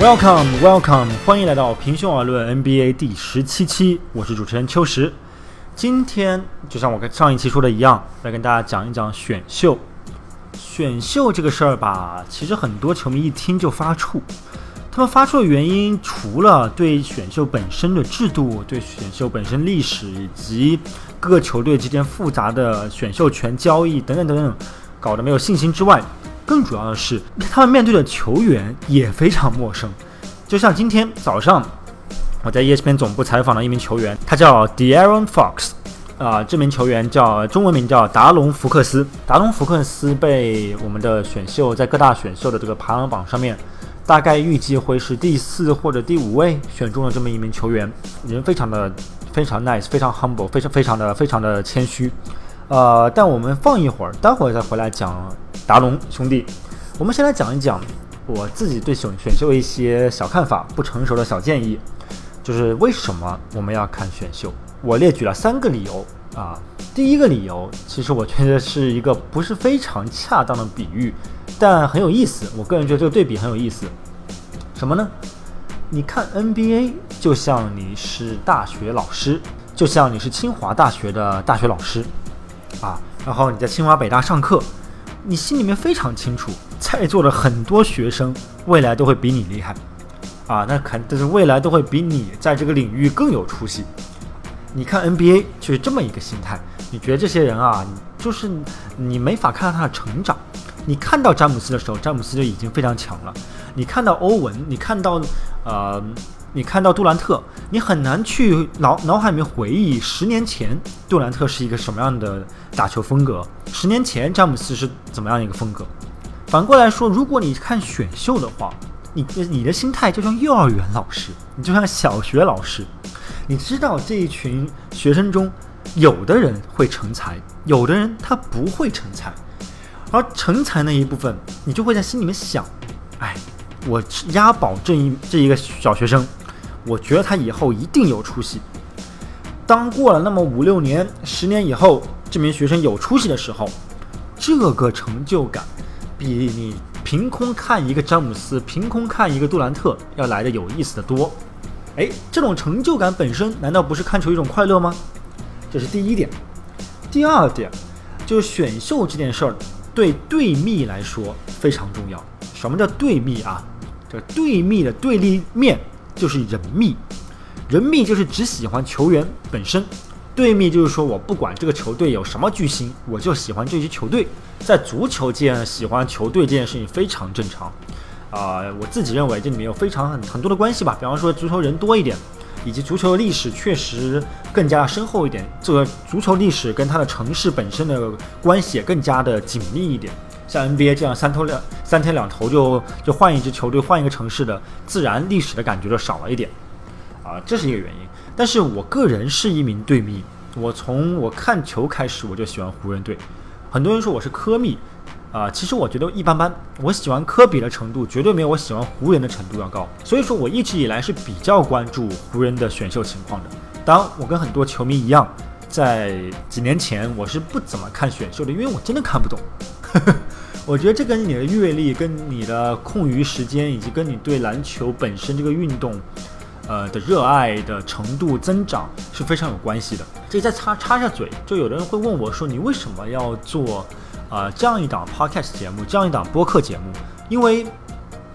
Welcome, Welcome，欢迎来到平胸而论 NBA 第十七期，我是主持人秋实。今天就像我跟上一期说的一样，来跟大家讲一讲选秀。选秀这个事儿吧，其实很多球迷一听就发怵。他们发怵的原因，除了对选秀本身的制度、对选秀本身历史以及各个球队之间复杂的选秀权交易等等等等，搞得没有信心之外，更主要的是，他们面对的球员也非常陌生。就像今天早上，我在 ESPN 总部采访了一名球员，他叫 Dearon Fox，啊，这名球员叫中文名叫达隆·福克斯。达隆·福克斯被我们的选秀在各大选秀的这个排行榜上面，大概预计会是第四或者第五位选中了这么一名球员，人非常的非常 nice，非常 humble，非常非常的非常的谦虚。呃，但我们放一会儿，待会儿再回来讲。达龙兄弟，我们先来讲一讲我自己对选选秀一些小看法、不成熟的小建议，就是为什么我们要看选秀。我列举了三个理由啊。第一个理由，其实我觉得是一个不是非常恰当的比喻，但很有意思。我个人觉得这个对比很有意思。什么呢？你看 NBA 就像你是大学老师，就像你是清华大学的大学老师啊，然后你在清华北大上课。你心里面非常清楚，在座的很多学生未来都会比你厉害，啊，那肯但是未来都会比你在这个领域更有出息。你看 NBA 就是这么一个心态，你觉得这些人啊，就是你没法看到他的成长。你看到詹姆斯的时候，詹姆斯就已经非常强了。你看到欧文，你看到呃。你看到杜兰特，你很难去脑脑海里面回忆十年前杜兰特是一个什么样的打球风格，十年前詹姆斯是怎么样一个风格。反过来说，如果你看选秀的话，你你的心态就像幼儿园老师，你就像小学老师，你知道这一群学生中，有的人会成才，有的人他不会成才，而成才那一部分，你就会在心里面想，哎。我押宝这一这一个小学生，我觉得他以后一定有出息。当过了那么五六年、十年以后，这名学生有出息的时候，这个成就感比你凭空看一个詹姆斯、凭空看一个杜兰特要来的有意思的多。哎，这种成就感本身难道不是看出一种快乐吗？这是第一点。第二点，就是选秀这件事儿对对密来说非常重要。什么叫对密啊？这对密的对立面就是人密，人密就是只喜欢球员本身，对密就是说我不管这个球队有什么巨星，我就喜欢这支球队。在足球界，喜欢球队这件事情非常正常，啊，我自己认为这里面有非常很很多的关系吧。比方说足球人多一点，以及足球历史确实更加深厚一点，这个足球历史跟它的城市本身的关系也更加的紧密一点。像 NBA 这样三头两三天两头就就换一支球队换一个城市的，自然历史的感觉就少了一点，啊，这是一个原因。但是我个人是一名队迷，我从我看球开始我就喜欢湖人队。很多人说我是科密，啊，其实我觉得一般般。我喜欢科比的程度绝对没有我喜欢湖人的程度要高。所以说我一直以来是比较关注湖人的选秀情况的。当，我跟很多球迷一样，在几年前我是不怎么看选秀的，因为我真的看不懂。我觉得这跟你的阅历、跟你的空余时间，以及跟你对篮球本身这个运动，呃的热爱的程度增长是非常有关系的。这再插插下嘴，就有的人会问我说：“你为什么要做啊这样一档 podcast 节目，这样一档播客节目？因为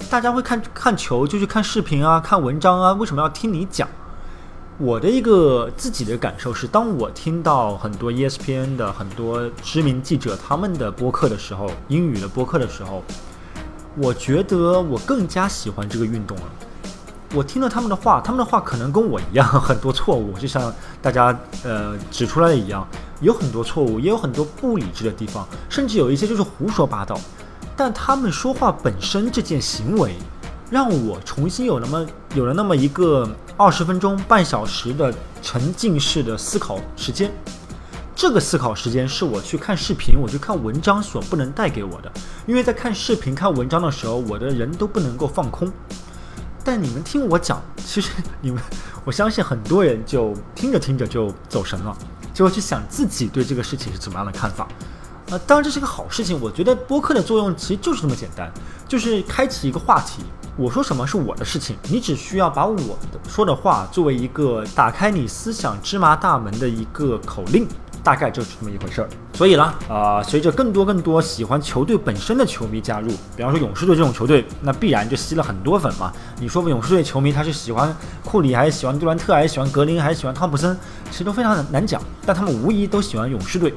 大家会看看球，就去看视频啊，看文章啊，为什么要听你讲？”我的一个自己的感受是，当我听到很多 ESPN 的很多知名记者他们的播客的时候，英语的播客的时候，我觉得我更加喜欢这个运动了。我听了他们的话，他们的话可能跟我一样很多错误，就像大家呃指出来的一样，有很多错误，也有很多不理智的地方，甚至有一些就是胡说八道。但他们说话本身这件行为。让我重新有那么有了那么一个二十分钟、半小时的沉浸式的思考时间。这个思考时间是我去看视频、我去看文章所不能带给我的。因为在看视频、看文章的时候，我的人都不能够放空。但你们听我讲，其实你们，我相信很多人就听着听着就走神了，就会去想自己对这个事情是怎么样的看法。啊，当然这是个好事情。我觉得播客的作用其实就是这么简单，就是开启一个话题。我说什么是我的事情，你只需要把我的说的话作为一个打开你思想芝麻大门的一个口令，大概就是这么一回事儿。所以呢，啊，随着更多更多喜欢球队本身的球迷加入，比方说勇士队这种球队，那必然就吸了很多粉嘛。你说勇士队球迷他是喜欢库里，还是喜欢杜兰特，还是喜欢格林，还是喜欢汤普森，其实都非常难讲，但他们无疑都喜欢勇士队。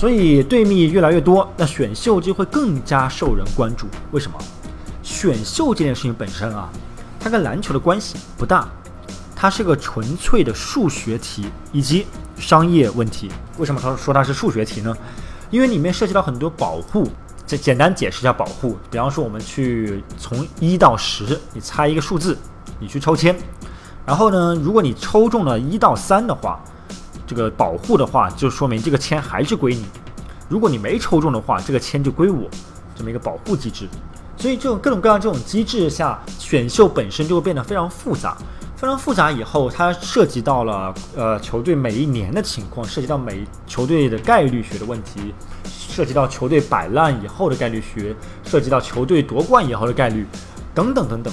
所以队蜜越来越多，那选秀就会更加受人关注。为什么？选秀这件事情本身啊，它跟篮球的关系不大，它是个纯粹的数学题以及商业问题。为什么他说它是数学题呢？因为里面涉及到很多保护。这简单解释一下保护，比方说我们去从一到十，你猜一个数字，你去抽签，然后呢，如果你抽中了一到三的话，这个保护的话，就说明这个签还是归你；如果你没抽中的话，这个签就归我，这么一个保护机制。所以这种各种各样这种机制下，选秀本身就会变得非常复杂，非常复杂以后，它涉及到了呃球队每一年的情况，涉及到每球队的概率学的问题，涉及到球队摆烂以后的概率学，涉及到球队夺冠以后的概率，等等等等。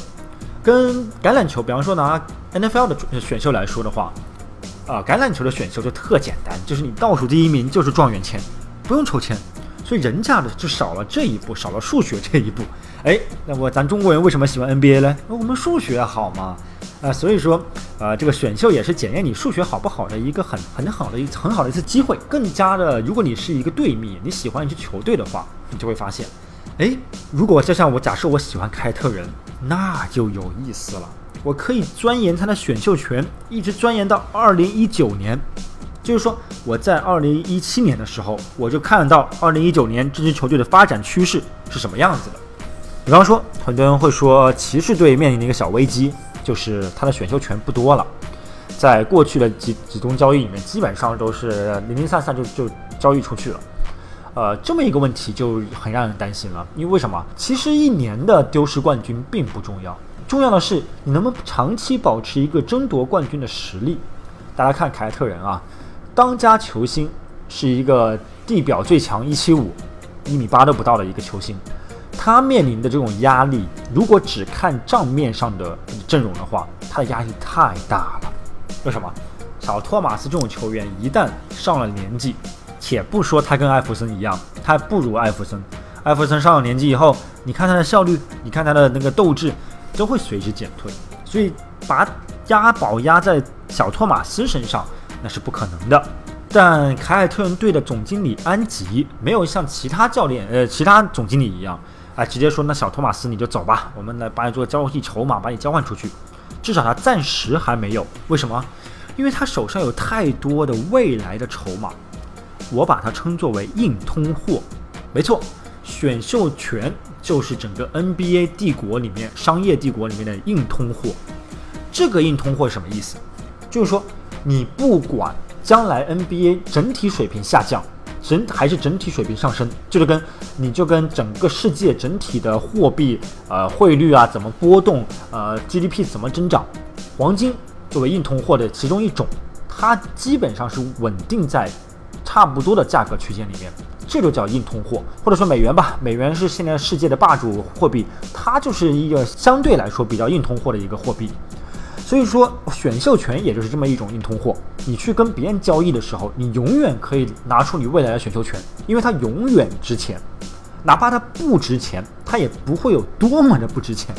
跟橄榄球，比方说拿 NFL 的选秀来说的话，啊，橄榄球的选秀就特简单，就是你倒数第一名就是状元签，不用抽签。所以人家的就少了这一步，少了数学这一步。哎，那么咱中国人为什么喜欢 NBA 呢？那我们数学好嘛？啊，所以说，呃，这个选秀也是检验你数学好不好的一个很很好的一很好的一次机会。更加的，如果你是一个队迷，你喜欢一支球队的话，你就会发现，哎，如果就像我假设我喜欢凯特人，那就有意思了。我可以钻研他的选秀权，一直钻研到二零一九年。就是说，我在二零一七年的时候，我就看到二零一九年这支球队的发展趋势是什么样子的。比方说，很多人会说，骑士队面临的一个小危机，就是他的选秀权不多了。在过去的几几宗交易里面，基本上都是零零散散就就交易出去了。呃，这么一个问题就很让人担心了。因为为什么？其实一年的丢失冠军并不重要，重要的是你能不能长期保持一个争夺冠军的实力。大家看凯尔特人啊。当家球星是一个地表最强一七五一米八都不到的一个球星，他面临的这种压力，如果只看账面上的阵容的话，他的压力太大了。为什么？小托马斯这种球员一旦上了年纪，且不说他跟艾弗森一样，他还不如艾弗森。艾弗森上了年纪以后，你看他的效率，你看他的那个斗志，都会随之减退。所以把押宝押在小托马斯身上。那是不可能的，但凯尔特人队的总经理安吉没有像其他教练、呃其他总经理一样，啊直接说那小托马斯你就走吧，我们来把你做交易筹码，把你交换出去。至少他暂时还没有，为什么？因为他手上有太多的未来的筹码，我把它称作为硬通货。没错，选秀权就是整个 NBA 帝国里面商业帝国里面的硬通货。这个硬通货什么意思？就是说。你不管将来 NBA 整体水平下降，整还是整体水平上升，就是跟你就跟整个世界整体的货币呃汇率啊怎么波动，呃 GDP 怎么增长，黄金作为硬通货的其中一种，它基本上是稳定在差不多的价格区间里面，这就叫硬通货，或者说美元吧，美元是现在世界的霸主货币，它就是一个相对来说比较硬通货的一个货币。所以说，选秀权也就是这么一种硬通货。你去跟别人交易的时候，你永远可以拿出你未来的选秀权，因为它永远值钱。哪怕它不值钱，它也不会有多么的不值钱。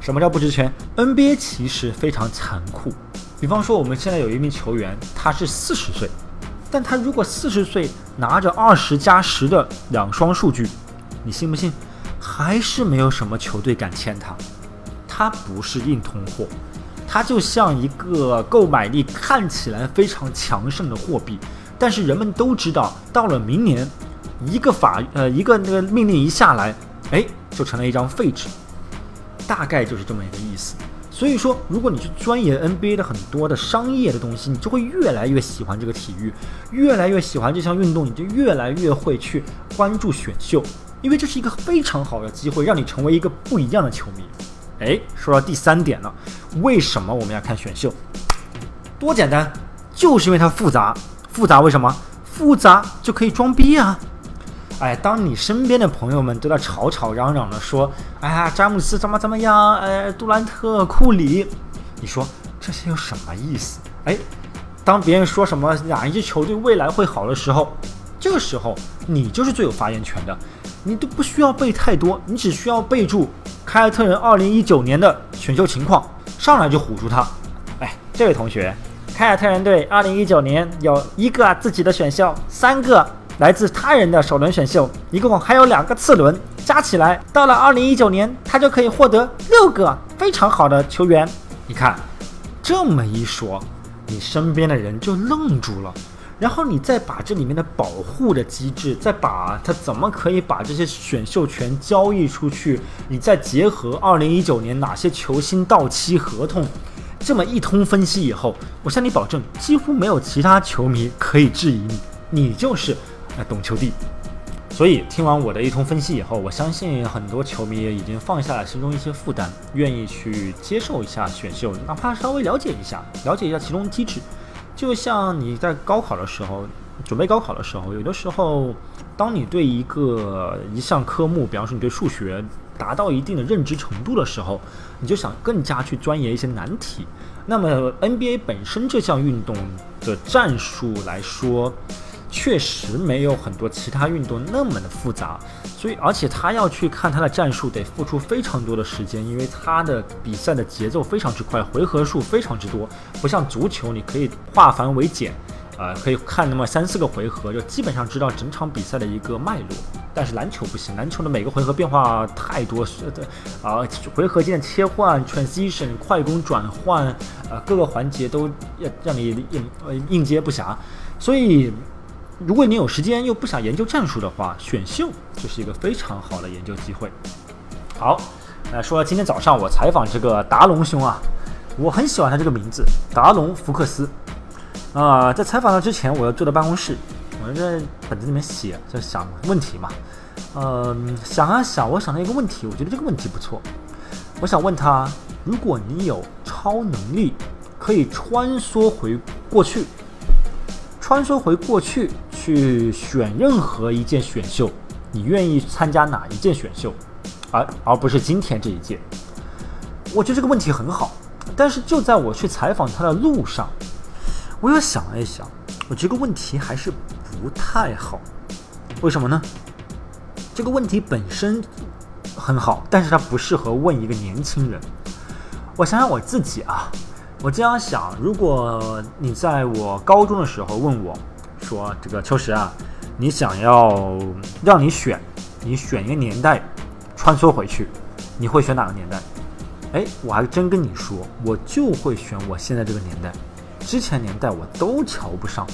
什么叫不值钱？NBA 其实非常残酷。比方说，我们现在有一名球员，他是四十岁，但他如果四十岁拿着二十加十的两双数据，你信不信？还是没有什么球队敢签他。他不是硬通货。他就像一个购买力看起来非常强盛的货币，但是人们都知道，到了明年，一个法呃一个那个命令一下来，哎，就成了一张废纸，大概就是这么一个意思。所以说，如果你去钻研 NBA 的很多的商业的东西，你就会越来越喜欢这个体育，越来越喜欢这项运动，你就越来越会去关注选秀，因为这是一个非常好的机会，让你成为一个不一样的球迷。哎，说到第三点了，为什么我们要看选秀？多简单，就是因为它复杂。复杂为什么？复杂就可以装逼啊！哎，当你身边的朋友们都在吵吵嚷嚷的说，哎呀，詹姆斯怎么怎么样，哎，杜兰特、库里，你说这些有什么意思？哎，当别人说什么哪一支球队未来会好的时候，这个时候你就是最有发言权的，你都不需要背太多，你只需要备注凯尔特人二零一九年的选秀情况，上来就唬住他。哎，这位同学，凯尔特人队二零一九年有一个自己的选秀，三个来自他人的首轮选秀，一共还有两个次轮，加起来到了二零一九年，他就可以获得六个非常好的球员。你看，这么一说。你身边的人就愣住了，然后你再把这里面的保护的机制，再把他怎么可以把这些选秀权交易出去，你再结合二零一九年哪些球星到期合同，这么一通分析以后，我向你保证，几乎没有其他球迷可以质疑你，你就是懂球帝。所以听完我的一通分析以后，我相信很多球迷也已经放下了心中一些负担，愿意去接受一下选秀，哪怕稍微了解一下，了解一下其中机制。就像你在高考的时候，准备高考的时候，有的时候，当你对一个一项科目，比方说你对数学达到一定的认知程度的时候，你就想更加去钻研一些难题。那么 NBA 本身这项运动的战术来说，确实没有很多其他运动那么的复杂，所以而且他要去看他的战术，得付出非常多的时间，因为他的比赛的节奏非常之快，回合数非常之多，不像足球，你可以化繁为简，呃，可以看那么三四个回合，就基本上知道整场比赛的一个脉络。但是篮球不行，篮球的每个回合变化太多，是的，啊，回合间切换、transition、快攻转换，呃，各个环节都要让你应应接不暇，所以。如果你有时间又不想研究战术的话，选秀就是一个非常好的研究机会。好，呃，说今天早上我采访这个达龙兄啊，我很喜欢他这个名字，达龙福克斯。啊，在采访他之前，我要坐在办公室，我在本子里面写，在想问题嘛。嗯，想啊想，我想到一个问题，我觉得这个问题不错。我想问他，如果你有超能力，可以穿梭回过去。穿梭回过去去选任何一件选秀，你愿意参加哪一件选秀，而而不是今天这一届？我觉得这个问题很好，但是就在我去采访他的路上，我又想了一想，我这个问题还是不太好。为什么呢？这个问题本身很好，但是它不适合问一个年轻人。我想想我自己啊。我经常想，如果你在我高中的时候问我，说这个秋实啊，你想要让你选，你选一个年代，穿梭回去，你会选哪个年代？哎，我还真跟你说，我就会选我现在这个年代，之前年代我都瞧不上，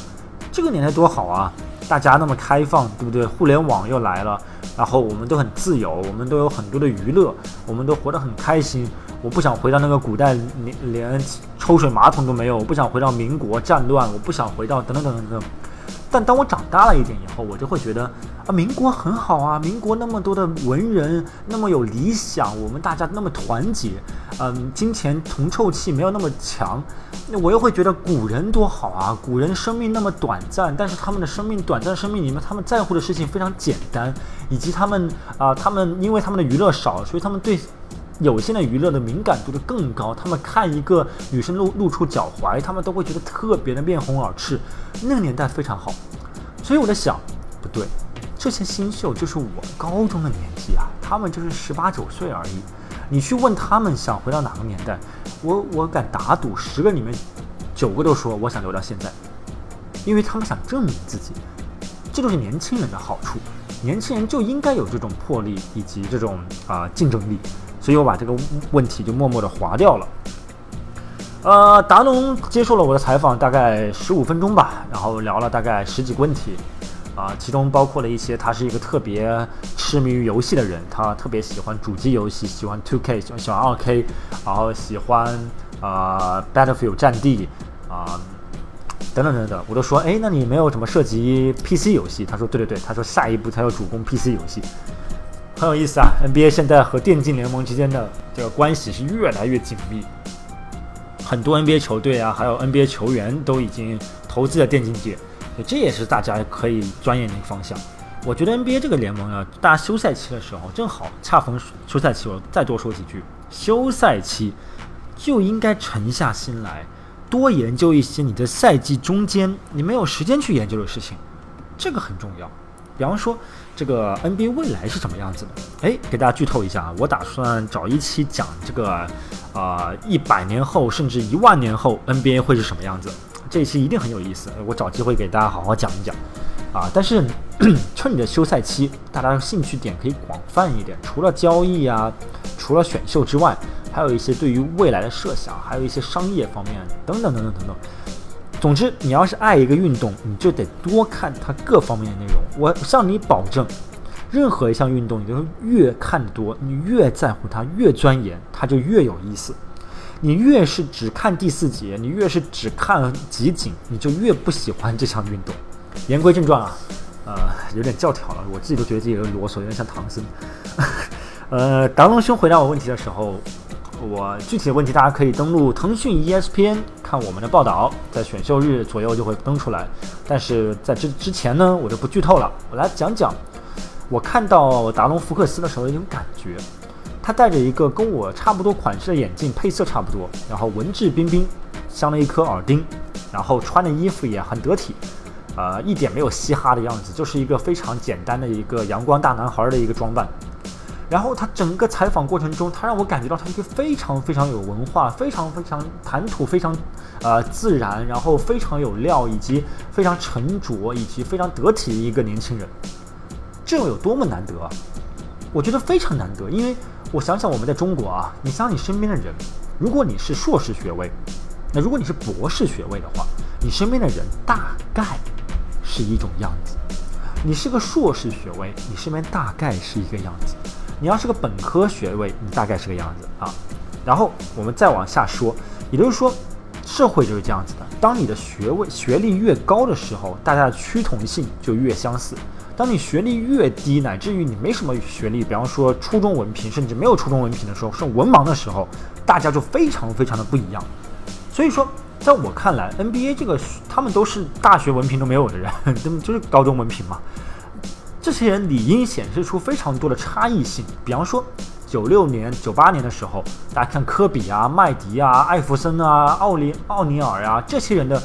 这个年代多好啊，大家那么开放，对不对？互联网又来了，然后我们都很自由，我们都有很多的娱乐，我们都活得很开心。我不想回到那个古代，连连抽水马桶都没有。我不想回到民国战乱，我不想回到等等等等等。但当我长大了一点以后，我就会觉得啊，民国很好啊，民国那么多的文人，那么有理想，我们大家那么团结，嗯，金钱铜臭气没有那么强。那我又会觉得古人多好啊，古人生命那么短暂，但是他们的生命短暂生命里面，他们在乎的事情非常简单，以及他们啊，他们因为他们的娱乐少，所以他们对。有限的娱乐的敏感度就更高，他们看一个女生露露出脚踝，他们都会觉得特别的面红耳赤。那个年代非常好，所以我在想，不对，这些新秀就是我高中的年纪啊，他们就是十八九岁而已。你去问他们想回到哪个年代，我我敢打赌，十个里面九个都说我想留到现在，因为他们想证明自己。这就是年轻人的好处，年轻人就应该有这种魄力以及这种啊竞争力。所以我把这个问题就默默地划掉了。呃，达龙接受了我的采访，大概十五分钟吧，然后聊了大概十几个问题，啊，其中包括了一些他是一个特别痴迷于游戏的人，他特别喜欢主机游戏，喜欢 Two K，喜欢喜欢二 K，然后喜欢啊 Battlefield 战地啊等等等等，我都说，哎，那你没有什么涉及 PC 游戏？他说，对对对，他说下一步他要主攻 PC 游戏。很有意思啊！NBA 现在和电竞联盟之间的这个关系是越来越紧密，很多 NBA 球队啊，还有 NBA 球员都已经投资了电竞界，这也是大家可以钻研的一个方向。我觉得 NBA 这个联盟啊，大家休赛期的时候正好恰逢休赛期，我再多说几句，休赛期就应该沉下心来，多研究一些你的赛季中间你没有时间去研究的事情，这个很重要。比方说，这个 NBA 未来是什么样子的？哎，给大家剧透一下啊，我打算找一期讲这个，啊，一百年后甚至一万年后 NBA 会是什么样子？这一期一定很有意思，我找机会给大家好好讲一讲。啊，但是 趁你的休赛期，大家兴趣点可以广泛一点，除了交易啊，除了选秀之外，还有一些对于未来的设想，还有一些商业方面等等等等等等。总之，你要是爱一个运动，你就得多看它各方面的内容。我向你保证，任何一项运动，你都越看多，你越在乎它，越钻研，它就越有意思。你越是只看第四节，你越是只看集锦，你就越不喜欢这项运动。言归正传啊，呃，有点教条了，我自己都觉得自己有点啰嗦，有点像唐僧。呃，达龙兄回答我问题的时候，我具体的问题大家可以登录腾讯 ESPN 看我们的报道，在选秀日左右就会登出来。但是在这之前呢，我就不剧透了，我来讲讲我看到达隆福克斯的时候的一种感觉。他戴着一个跟我差不多款式的眼镜，配色差不多，然后文质彬彬，镶了一颗耳钉，然后穿的衣服也很得体。呃，一点没有嘻哈的样子，就是一个非常简单的一个阳光大男孩的一个装扮。然后他整个采访过程中，他让我感觉到他一个非常非常有文化、非常非常谈吐非常呃自然，然后非常有料，以及非常沉着，以及非常得体的一个年轻人。这有多么难得啊？我觉得非常难得，因为我想想我们在中国啊，你想想你身边的人，如果你是硕士学位，那如果你是博士学位的话，你身边的人大概。是一种样子，你是个硕士学位，你身边大概是一个样子；你要是个本科学位，你大概是个样子啊。然后我们再往下说，也就是说，社会就是这样子的。当你的学位学历越高的时候，大家的趋同性就越相似；当你学历越低，乃至于你没什么学历，比方说初中文凭，甚至没有初中文凭的时候，是文盲的时候，大家就非常非常的不一样。所以说。在我看来，NBA 这个他们都是大学文凭都没有的人，他 们就是高中文凭嘛。这些人理应显示出非常多的差异性。比方说，九六年、九八年的时候，大家看科比啊、麦迪啊、艾弗森啊、奥利奥尼尔啊，这些人的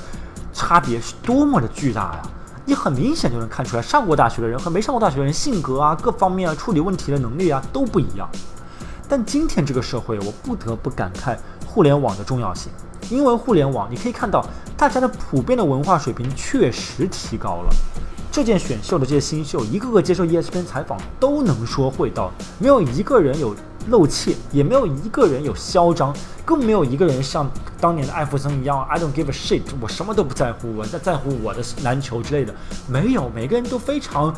差别是多么的巨大呀！你很明显就能看出来，上过大学的人和没上过大学的人性格啊、各方面啊、处理问题的能力啊都不一样。但今天这个社会，我不得不感慨互联网的重要性。因为互联网，你可以看到大家的普遍的文化水平确实提高了。这件选秀的这些新秀，一个个接受 ESPN 采访都能说会道，没有一个人有露怯，也没有一个人有嚣张，更没有一个人像当年的艾弗森一样，I don't give a shit，我什么都不在乎，我在在乎我的篮球之类的。没有，每个人都非常。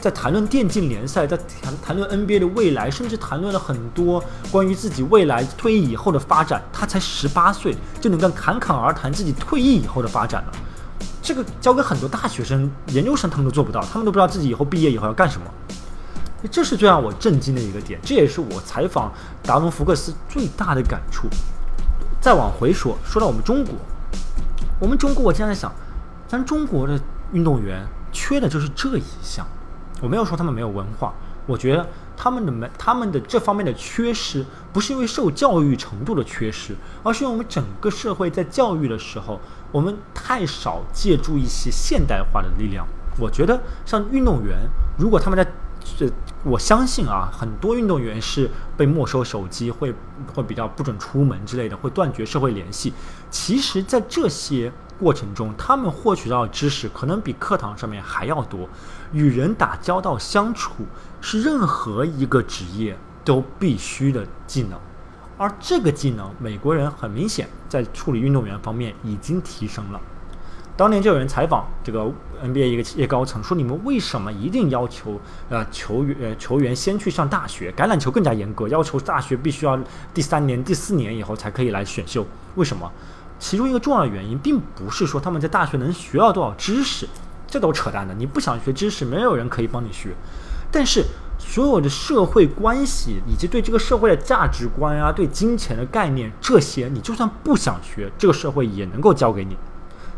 在谈论电竞联赛，在谈谈论 NBA 的未来，甚至谈论了很多关于自己未来退役以后的发展。他才十八岁，就能够侃侃而谈自己退役以后的发展了。这个交给很多大学生、研究生，他们都做不到，他们都不知道自己以后毕业以后要干什么。这是最让我震惊的一个点，这也是我采访达伦·福克斯最大的感触。再往回说，说到我们中国，我们中国，我经常在想，咱中国的运动员缺的就是这一项。我没有说他们没有文化，我觉得他们的没他们的这方面的缺失，不是因为受教育程度的缺失，而是因为我们整个社会在教育的时候，我们太少借助一些现代化的力量。我觉得像运动员，如果他们在，这我相信啊，很多运动员是被没收手机，会会比较不准出门之类的，会断绝社会联系。其实，在这些。过程中，他们获取到的知识可能比课堂上面还要多。与人打交道、相处是任何一个职业都必须的技能，而这个技能，美国人很明显在处理运动员方面已经提升了。当年就有人采访这个 NBA 一个企业高层，说：“你们为什么一定要求呃球员呃球员先去上大学？橄榄球更加严格，要求大学必须要第三年、第四年以后才可以来选秀。为什么？”其中一个重要的原因，并不是说他们在大学能学到多少知识，这都扯淡的。你不想学知识，没有人可以帮你学。但是所有的社会关系以及对这个社会的价值观啊，对金钱的概念，这些你就算不想学，这个社会也能够教给你。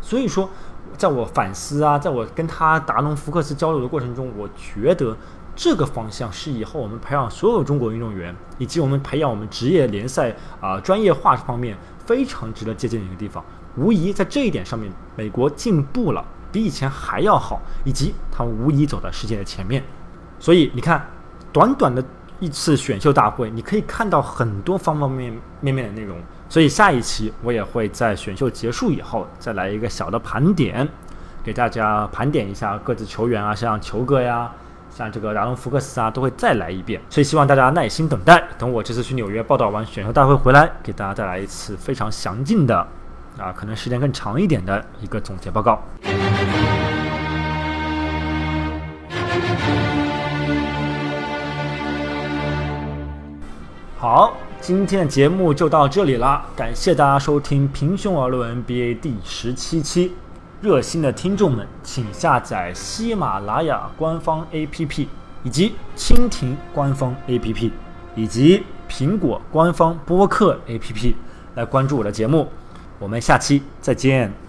所以说，在我反思啊，在我跟他达隆福克斯交流的过程中，我觉得这个方向是以后我们培养所有中国运动员，以及我们培养我们职业联赛啊专业化方面非常值得借鉴的一个地方。无疑在这一点上面，美国进步了，比以前还要好，以及他们无疑走在世界的前面。所以你看，短短的一次选秀大会，你可以看到很多方方面面面的内容。所以下一期我也会在选秀结束以后再来一个小的盘点，给大家盘点一下各自球员啊，像球哥呀，像这个达隆福克斯啊，都会再来一遍。所以希望大家耐心等待，等我这次去纽约报道完选秀大会回来，给大家带来一次非常详尽的。啊，可能时间更长一点的一个总结报告。好，今天的节目就到这里了，感谢大家收听《平胸而论 NBA》第十七期。热心的听众们，请下载喜马拉雅官方 APP，以及蜻蜓官方 APP，以及苹果官方播客 APP，来关注我的节目。我们下期再见。